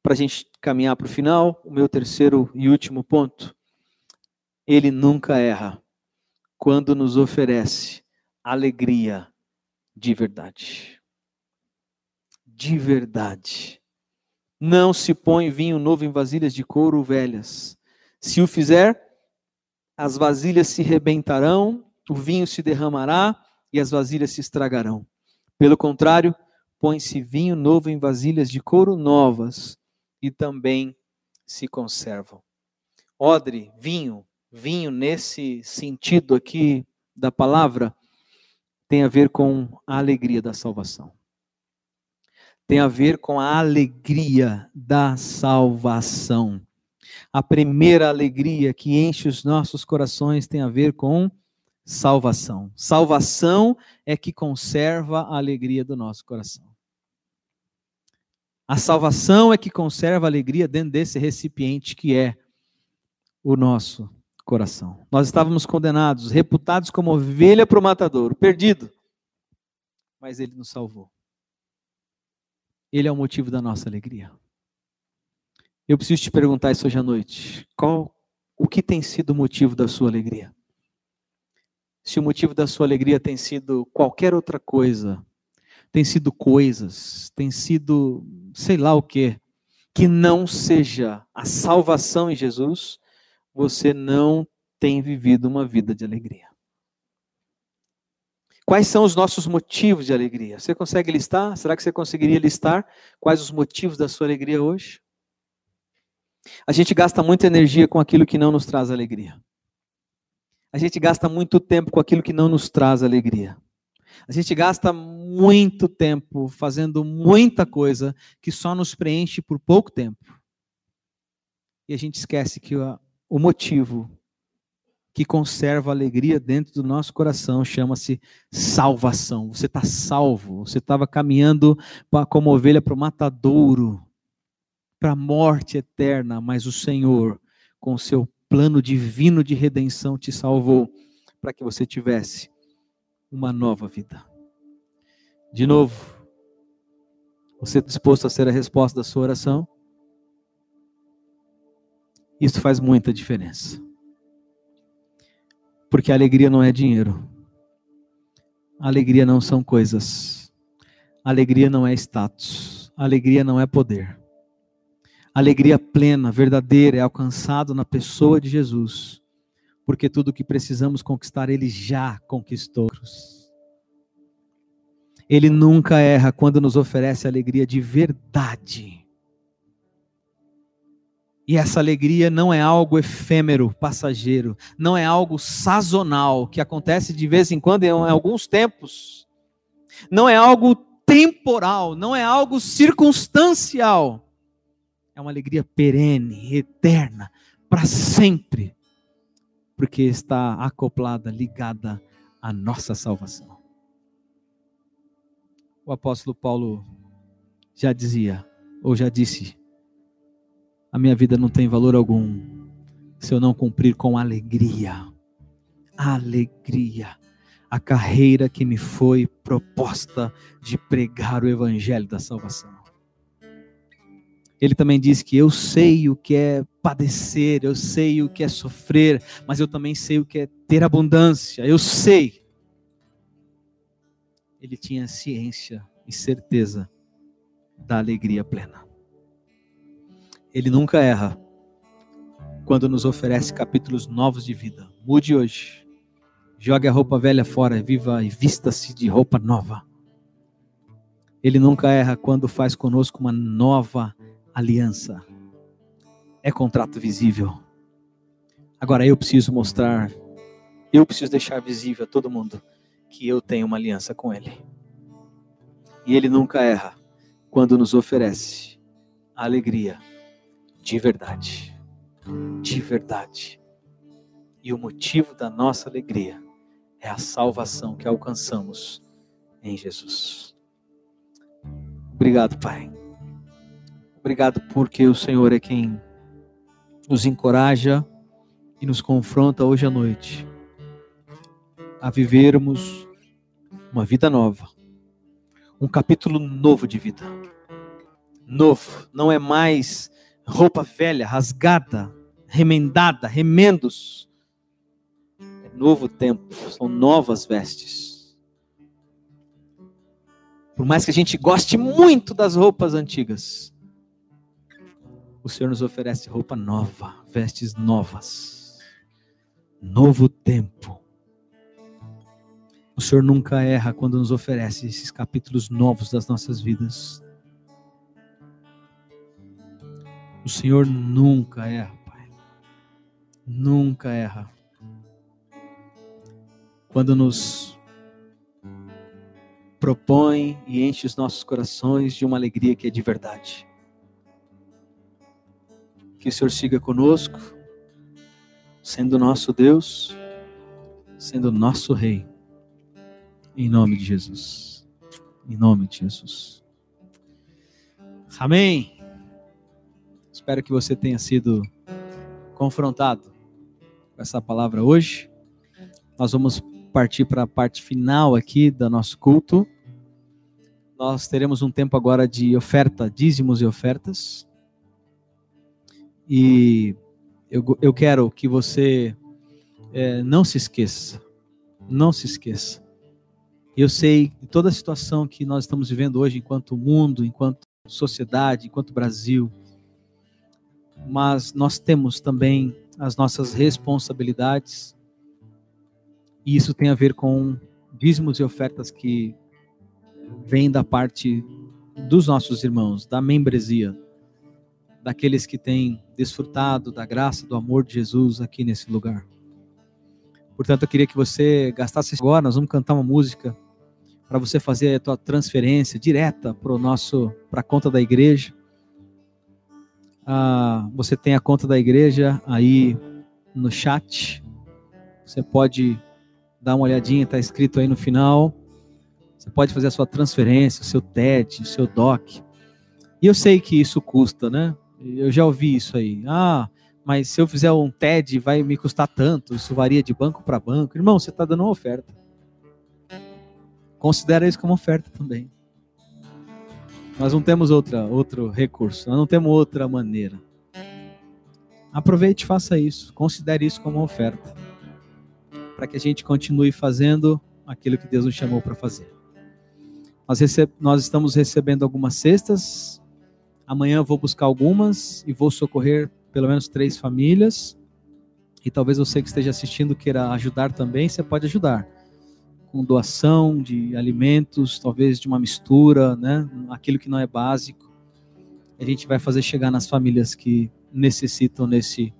Para a gente caminhar para o final, o meu terceiro e último ponto. Ele nunca erra quando nos oferece alegria de verdade. De verdade. Não se põe vinho novo em vasilhas de couro velhas. Se o fizer, as vasilhas se rebentarão, o vinho se derramará e as vasilhas se estragarão. Pelo contrário, põe-se vinho novo em vasilhas de couro novas e também se conservam. Odre, vinho, vinho nesse sentido aqui da palavra, tem a ver com a alegria da salvação. Tem a ver com a alegria da salvação. A primeira alegria que enche os nossos corações tem a ver com salvação. Salvação é que conserva a alegria do nosso coração. A salvação é que conserva a alegria dentro desse recipiente que é o nosso coração. Nós estávamos condenados, reputados como ovelha para o matadouro, perdido. Mas ele nos salvou. Ele é o motivo da nossa alegria. Eu preciso te perguntar isso hoje à noite. Qual o que tem sido o motivo da sua alegria? Se o motivo da sua alegria tem sido qualquer outra coisa, tem sido coisas, tem sido sei lá o que, que não seja a salvação em Jesus, você não tem vivido uma vida de alegria. Quais são os nossos motivos de alegria? Você consegue listar? Será que você conseguiria listar quais os motivos da sua alegria hoje? A gente gasta muita energia com aquilo que não nos traz alegria. A gente gasta muito tempo com aquilo que não nos traz alegria. A gente gasta muito tempo fazendo muita coisa que só nos preenche por pouco tempo. E a gente esquece que o motivo que conserva a alegria dentro do nosso coração chama-se salvação. Você está salvo. Você estava caminhando como ovelha para o matadouro para a morte eterna, mas o Senhor, com seu plano divino de redenção, te salvou para que você tivesse uma nova vida. De novo, você está disposto a ser a resposta da sua oração? Isso faz muita diferença. Porque a alegria não é dinheiro. A alegria não são coisas. A alegria não é status. A alegria não é poder alegria plena, verdadeira, é alcançado na pessoa de Jesus, porque tudo o que precisamos conquistar, Ele já conquistou. Ele nunca erra quando nos oferece alegria de verdade. E essa alegria não é algo efêmero, passageiro, não é algo sazonal, que acontece de vez em quando, em alguns tempos. Não é algo temporal, não é algo circunstancial é uma alegria perene, eterna, para sempre, porque está acoplada, ligada à nossa salvação. O apóstolo Paulo já dizia, ou já disse: a minha vida não tem valor algum se eu não cumprir com alegria. Alegria. A carreira que me foi proposta de pregar o evangelho da salvação. Ele também diz que eu sei o que é padecer, eu sei o que é sofrer, mas eu também sei o que é ter abundância. Eu sei. Ele tinha ciência e certeza da alegria plena. Ele nunca erra quando nos oferece capítulos novos de vida. Mude hoje. Jogue a roupa velha fora, viva e vista-se de roupa nova. Ele nunca erra quando faz conosco uma nova aliança. É contrato visível. Agora eu preciso mostrar, eu preciso deixar visível a todo mundo que eu tenho uma aliança com Ele. E Ele nunca erra quando nos oferece alegria de verdade. De verdade. E o motivo da nossa alegria é a salvação que alcançamos em Jesus. Obrigado, Pai. Obrigado porque o Senhor é quem nos encoraja e nos confronta hoje à noite a vivermos uma vida nova, um capítulo novo de vida. Novo, não é mais roupa velha, rasgada, remendada, remendos. É novo tempo, são novas vestes. Por mais que a gente goste muito das roupas antigas, o Senhor nos oferece roupa nova, vestes novas. Novo tempo. O Senhor nunca erra quando nos oferece esses capítulos novos das nossas vidas. O Senhor nunca erra, Pai. Nunca erra. Quando nos propõe e enche os nossos corações de uma alegria que é de verdade. Que o Senhor siga conosco, sendo nosso Deus, sendo nosso Rei. Em nome de Jesus. Em nome de Jesus. Amém. Espero que você tenha sido confrontado com essa palavra hoje. Nós vamos partir para a parte final aqui do nosso culto. Nós teremos um tempo agora de oferta, dízimos e ofertas. E eu, eu quero que você é, não se esqueça, não se esqueça. Eu sei que toda a situação que nós estamos vivendo hoje, enquanto mundo, enquanto sociedade, enquanto Brasil, mas nós temos também as nossas responsabilidades, e isso tem a ver com dízimos e ofertas que vêm da parte dos nossos irmãos, da membresia, daqueles que têm desfrutado da graça, do amor de Jesus aqui nesse lugar. Portanto, eu queria que você gastasse agora, nós vamos cantar uma música para você fazer a tua transferência direta para o nosso para a conta da igreja. Ah, você tem a conta da igreja aí no chat. Você pode dar uma olhadinha, está escrito aí no final. Você pode fazer a sua transferência, o seu TED, o seu DOC. E eu sei que isso custa, né? Eu já ouvi isso aí. Ah, mas se eu fizer um TED vai me custar tanto. Isso varia de banco para banco. Irmão, você está dando uma oferta. Considera isso como oferta também. Nós não temos outra, outro recurso, nós não temos outra maneira. Aproveite e faça isso, considere isso como oferta, para que a gente continue fazendo aquilo que Deus nos chamou para fazer. Nós, nós estamos recebendo algumas cestas, amanhã eu vou buscar algumas e vou socorrer pelo menos três famílias. E talvez você que esteja assistindo queira ajudar também, você pode ajudar com doação de alimentos, talvez de uma mistura, né? Aquilo que não é básico. A gente vai fazer chegar nas famílias que necessitam nesse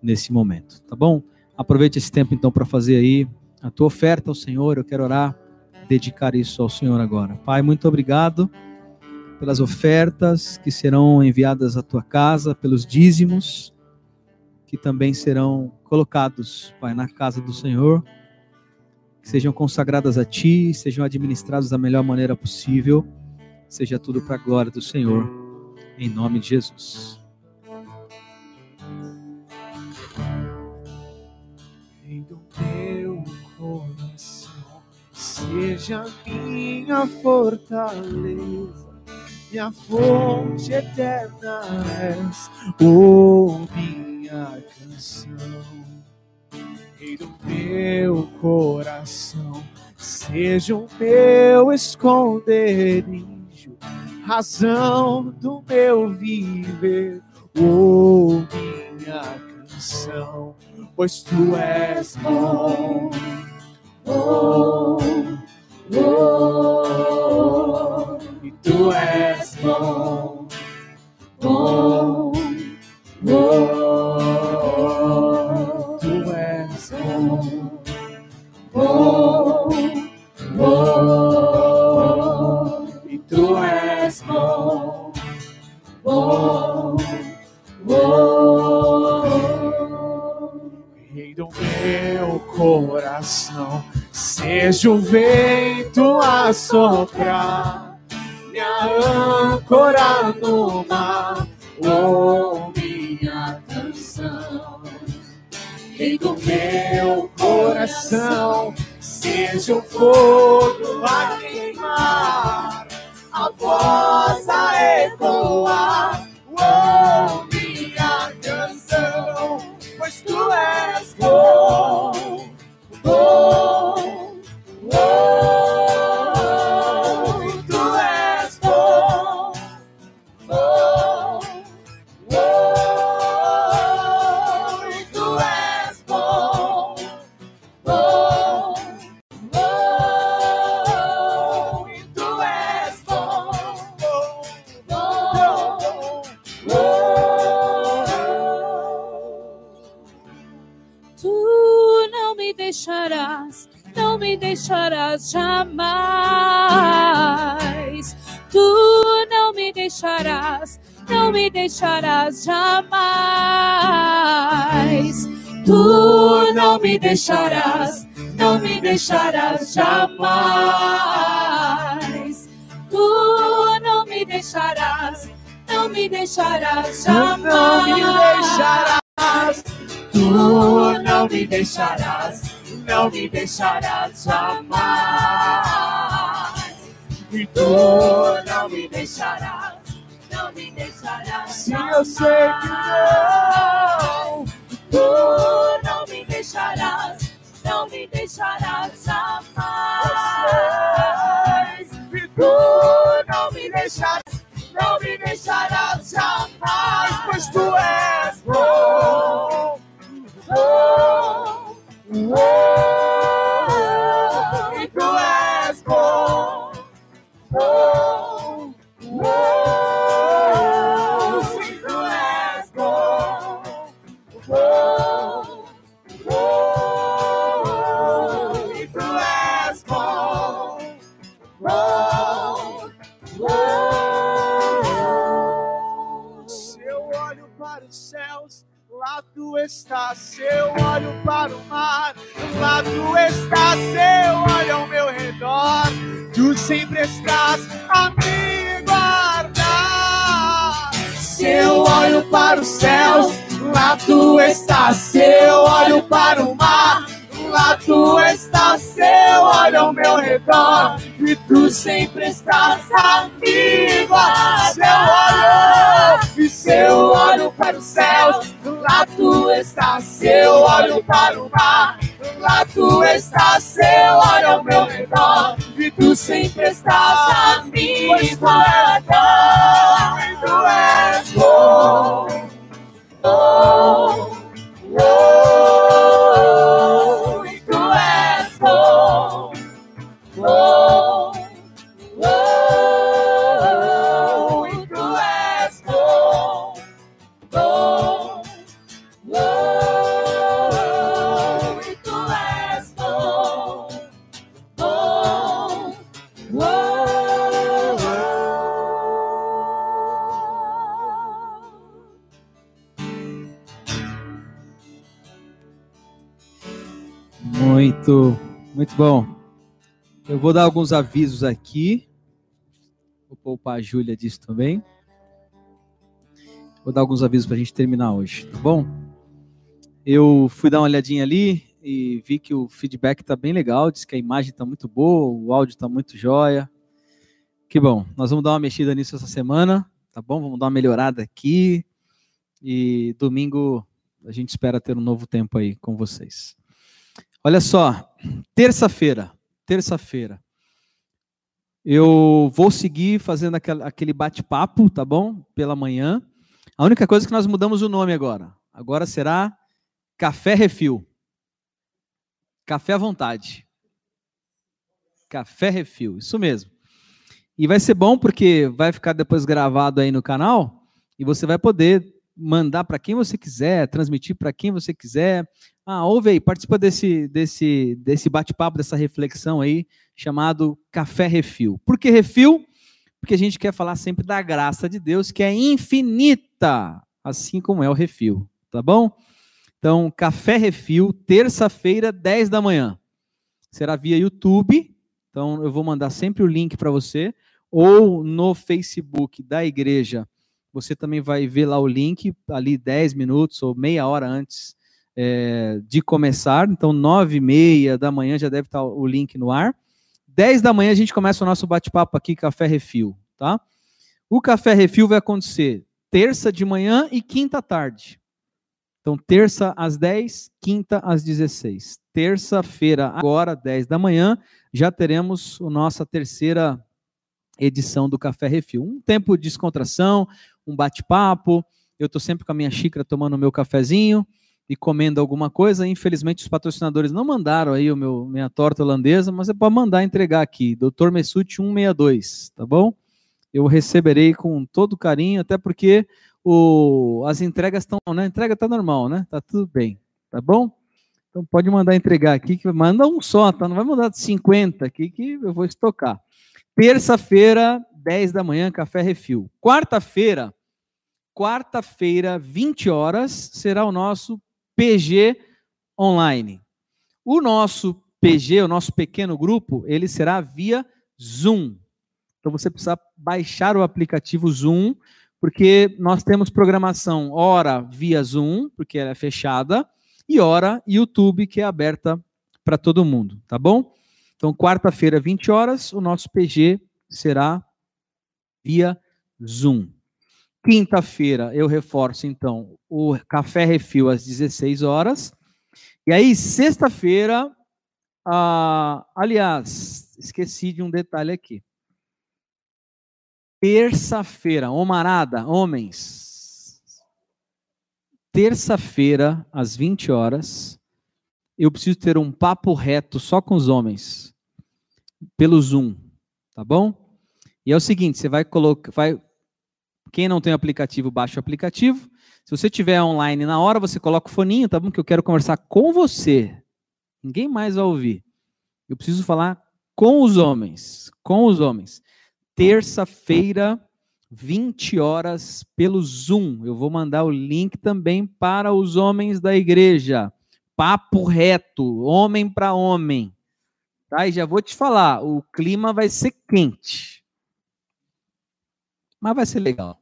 nesse momento, tá bom? Aproveite esse tempo então para fazer aí a tua oferta ao Senhor. Eu quero orar, dedicar isso ao Senhor agora. Pai, muito obrigado pelas ofertas que serão enviadas à tua casa, pelos dízimos que também serão colocados, Pai, na casa do Senhor sejam consagradas a Ti, sejam administradas da melhor maneira possível. Seja tudo para a glória do Senhor, em nome de Jesus. meu coração, seja minha fortaleza, minha fonte eterna és, oh minha canção. Rei do meu coração, seja o meu esconderijo, razão do meu viver, oh minha canção, pois tu és bom, bom, e tu és bom, bom, bom, tu és bom, bom, bom, e tu és bom, bom, bom. Rei do meu coração, seja o vento a soprar, âncora no mar, oh minha canção. Rei do meu coração, seja o fogo a queimar, a voz a ecoar, oh deixarás jamais. Tu não me deixarás, não me deixarás jamais. Tu não me deixarás, não me deixarás jamais. Tu não me deixarás, não me deixarás Tu não me jamais. deixarás, tu não me deixarás, não me deixarás jamais. E tu não me deixarás, não me deixarás. se eu sei que não. Tu não me deixarás, não me deixarás jamais. E tu não me deixarás, não me deixarás jamais, pois tu és bom, bom, bom, lá tu estás. Se eu olho para o mar, lá tu estás. Se eu olho ao meu redor, tu sempre estás a me guardar. Se eu olho para os céus, lá tu estás. Se olho para o mar, lá tu estás. Se eu olho ao meu redor, e tu sempre estás a me guardar. Se eu olho, se eu olho para os céus, lá tu estás. Se eu olho para o mar, lá tu estás. Se eu olho ao meu redor, e tu sempre estás a me guardar. Tu és bom, bom, bom, Muito, muito bom. Eu vou dar alguns avisos aqui. Vou poupar a Júlia disso também. Vou dar alguns avisos para a gente terminar hoje, tá bom? Eu fui dar uma olhadinha ali e vi que o feedback está bem legal. Diz que a imagem está muito boa, o áudio está muito jóia. Que bom. Nós vamos dar uma mexida nisso essa semana, tá bom? Vamos dar uma melhorada aqui. E domingo a gente espera ter um novo tempo aí com vocês. Olha só, terça-feira, terça-feira, eu vou seguir fazendo aquele bate-papo, tá bom? Pela manhã. A única coisa é que nós mudamos o nome agora. Agora será Café Refil. Café à vontade, Café Refil, isso mesmo. E vai ser bom porque vai ficar depois gravado aí no canal e você vai poder mandar para quem você quiser, transmitir para quem você quiser. Ah, ouve aí, participa desse, desse, desse bate-papo, dessa reflexão aí, chamado Café Refil. Por que refil? Porque a gente quer falar sempre da graça de Deus, que é infinita, assim como é o refil, tá bom? Então, Café Refil, terça-feira, 10 da manhã. Será via YouTube, então eu vou mandar sempre o link para você, ou no Facebook da igreja você também vai ver lá o link, ali 10 minutos ou meia hora antes é, de começar. Então, 9 e meia da manhã já deve estar o link no ar. 10 da manhã a gente começa o nosso bate-papo aqui, Café Refil, tá? O Café Refil vai acontecer terça de manhã e quinta tarde. Então, terça às 10, quinta às 16. Terça-feira, agora, 10 da manhã, já teremos a nossa terceira edição do Café Refil. Um tempo de descontração, um bate-papo. Eu estou sempre com a minha xícara tomando o meu cafezinho e comendo alguma coisa. Infelizmente, os patrocinadores não mandaram aí o meu minha torta holandesa, mas é para mandar entregar aqui. Dr. Messuti 162, tá bom? Eu receberei com todo carinho, até porque o, as entregas estão, né? A entrega está normal, né? Tá tudo bem, tá bom? Então pode mandar entregar aqui, que manda um só, tá? Não vai mandar 50 aqui que eu vou estocar. Terça-feira, 10 da manhã, café refil. Quarta-feira, quarta-feira, 20 horas, será o nosso PG online. O nosso PG, o nosso pequeno grupo, ele será via Zoom. Então você precisa baixar o aplicativo Zoom, porque nós temos programação hora via Zoom, porque ela é fechada, e hora YouTube, que é aberta para todo mundo, tá bom? Então, quarta-feira, 20 horas, o nosso PG será via Zoom. Quinta-feira eu reforço então o café refil às 16 horas. E aí, sexta-feira, ah, aliás, esqueci de um detalhe aqui. Terça-feira, Omarada, homens. Terça-feira, às 20 horas, eu preciso ter um papo reto só com os homens, pelo Zoom, tá bom? E é o seguinte, você vai colocar, vai quem não tem aplicativo, baixa o aplicativo. Se você tiver online na hora, você coloca o foninho, tá bom? Que eu quero conversar com você. Ninguém mais vai ouvir. Eu preciso falar com os homens. Com os homens. Terça-feira, 20 horas, pelo Zoom. Eu vou mandar o link também para os homens da igreja. Papo reto, homem para homem. Tá? E já vou te falar, o clima vai ser quente. Mas vai ser legal.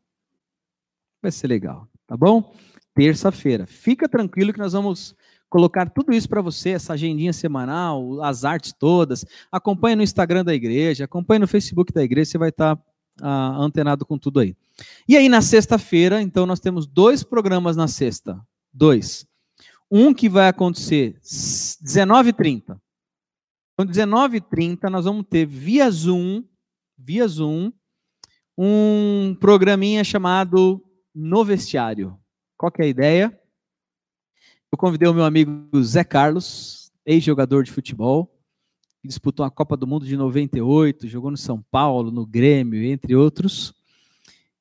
Vai ser legal, tá bom? Terça-feira. Fica tranquilo que nós vamos colocar tudo isso para você, essa agendinha semanal, as artes todas. Acompanhe no Instagram da igreja, acompanhe no Facebook da igreja, você vai estar tá, ah, antenado com tudo aí. E aí, na sexta-feira, então, nós temos dois programas na sexta. Dois. Um que vai acontecer 19h30. Então, 19h30, nós vamos ter via Zoom, via Zoom, um programinha chamado No Vestiário. Qual que é a ideia? Eu convidei o meu amigo Zé Carlos, ex-jogador de futebol, que disputou a Copa do Mundo de 98, jogou no São Paulo, no Grêmio, entre outros.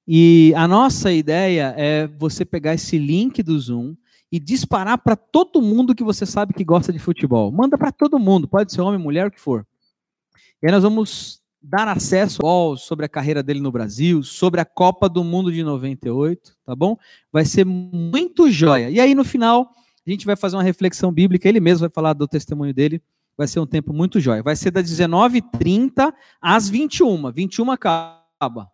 E a nossa ideia é você pegar esse link do Zoom e disparar para todo mundo que você sabe que gosta de futebol. Manda para todo mundo, pode ser homem, mulher, o que for. E aí nós vamos dar acesso ao sobre a carreira dele no Brasil, sobre a Copa do Mundo de 98, tá bom? Vai ser muito joia. E aí no final a gente vai fazer uma reflexão bíblica, ele mesmo vai falar do testemunho dele. Vai ser um tempo muito joia. Vai ser das 19h30 às 21 21 acaba.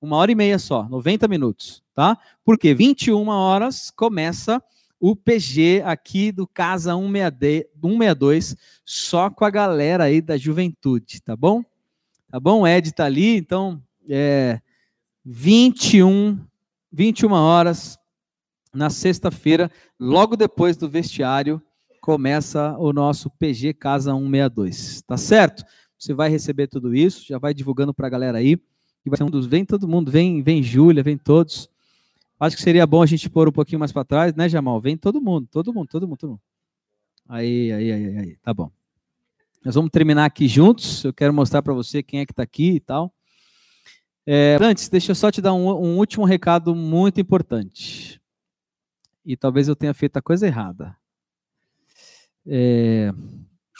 Uma hora e meia só, 90 minutos, tá? Porque 21 horas começa o PG aqui do Casa 162, só com a galera aí da juventude, tá bom? Tá bom? O Ed está ali, então é 21, 21 horas na sexta-feira, logo depois do vestiário, começa o nosso PG Casa 162. Tá certo? Você vai receber tudo isso, já vai divulgando para a galera aí. E vai ser um dos. Vem todo mundo, vem, vem Júlia, vem todos. Acho que seria bom a gente pôr um pouquinho mais para trás, né, Jamal? Vem todo mundo, todo mundo, todo mundo, todo mundo. Aí, aí, aí, aí, tá bom. Nós vamos terminar aqui juntos. Eu quero mostrar para você quem é que está aqui e tal. É, antes, deixa eu só te dar um, um, último recado muito importante. E talvez eu tenha feito a coisa errada. É,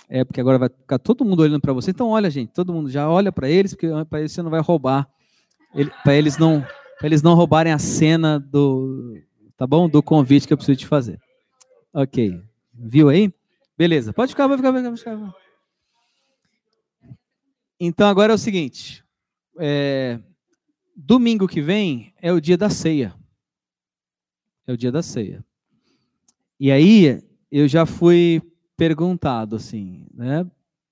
é porque agora vai ficar todo mundo olhando para você. Então, olha, gente, todo mundo já olha para eles, porque para eles você não vai roubar. Ele, para eles não, eles não roubarem a cena do, tá bom? Do convite que eu preciso te fazer. Ok. Viu aí? Beleza. Pode ficar, pode ficar, pode ficar. Pode ficar. Então agora é o seguinte. É, domingo que vem é o dia da ceia. É o dia da ceia. E aí eu já fui perguntado assim, né?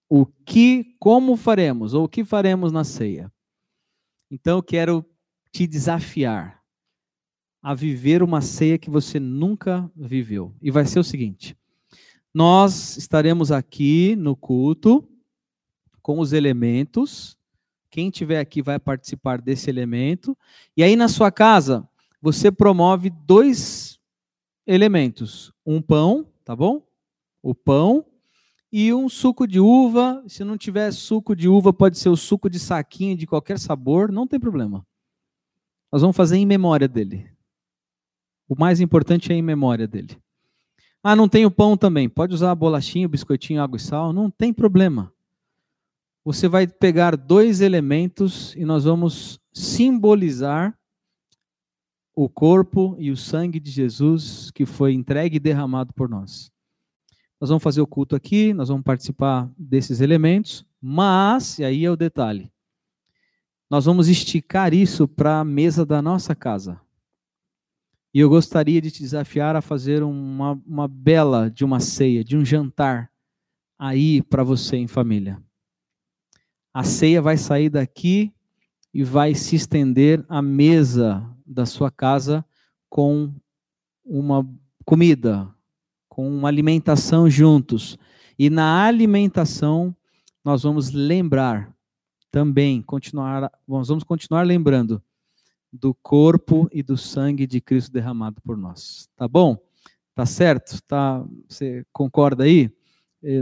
O que, como faremos ou o que faremos na ceia? Então eu quero te desafiar a viver uma ceia que você nunca viveu. E vai ser o seguinte: nós estaremos aqui no culto com os elementos. Quem tiver aqui vai participar desse elemento. E aí na sua casa, você promove dois elementos: um pão, tá bom? O pão e um suco de uva. Se não tiver suco de uva, pode ser o suco de saquinho de qualquer sabor, não tem problema. Nós vamos fazer em memória dele. O mais importante é em memória dele. Ah, não tem o pão também. Pode usar bolachinha, biscoitinho, água e sal, não tem problema você vai pegar dois elementos e nós vamos simbolizar o corpo e o sangue de Jesus que foi entregue e derramado por nós. Nós vamos fazer o culto aqui, nós vamos participar desses elementos, mas, e aí é o detalhe, nós vamos esticar isso para a mesa da nossa casa. E eu gostaria de te desafiar a fazer uma, uma bela de uma ceia, de um jantar aí para você em família. A ceia vai sair daqui e vai se estender à mesa da sua casa com uma comida, com uma alimentação juntos. E na alimentação nós vamos lembrar também, continuar, nós vamos continuar lembrando do corpo e do sangue de Cristo derramado por nós. Tá bom? Tá certo? Tá, você concorda aí?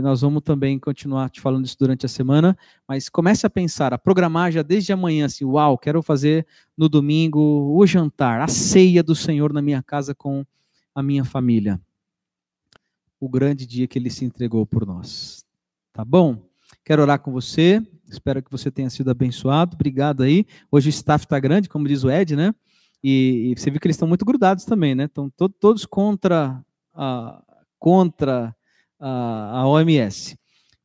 Nós vamos também continuar te falando isso durante a semana, mas comece a pensar, a programar já desde amanhã, assim, uau, quero fazer no domingo o jantar, a ceia do Senhor na minha casa com a minha família. O grande dia que ele se entregou por nós. Tá bom? Quero orar com você, espero que você tenha sido abençoado, obrigado aí. Hoje o staff está grande, como diz o Ed, né? E, e, você viu que eles estão muito grudados também, né? Estão to todos contra, a, contra a, a OMS.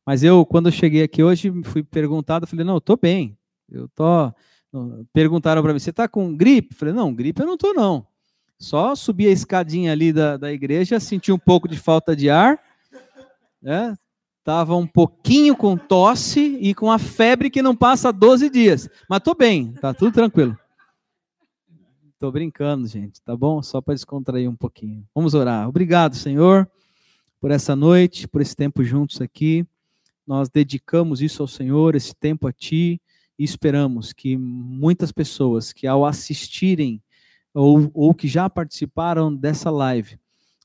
Mas eu, quando eu cheguei aqui hoje, fui perguntado, falei, não, eu tô bem. Eu tô. Perguntaram para mim, você tá com gripe? Falei, não, gripe eu não tô, não. Só subi a escadinha ali da, da igreja, senti um pouco de falta de ar, né? Tava um pouquinho com tosse e com a febre que não passa 12 dias. Mas tô bem, tá tudo tranquilo. Tô brincando, gente, tá bom? Só para descontrair um pouquinho. Vamos orar. Obrigado, Senhor por essa noite, por esse tempo juntos aqui. Nós dedicamos isso ao Senhor, esse tempo a Ti, e esperamos que muitas pessoas que ao assistirem ou, ou que já participaram dessa live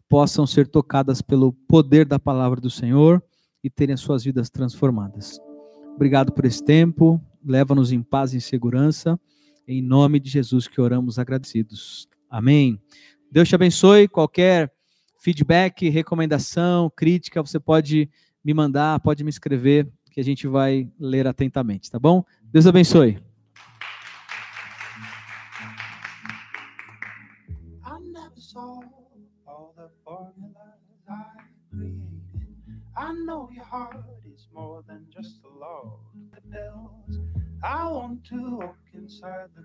possam ser tocadas pelo poder da palavra do Senhor e terem as suas vidas transformadas. Obrigado por esse tempo, leva-nos em paz e segurança, em nome de Jesus que oramos agradecidos. Amém. Deus te abençoe. Qualquer feedback, recomendação, crítica, você pode me mandar, pode me escrever, que a gente vai ler atentamente, tá bom? Deus abençoe. I want to walk inside the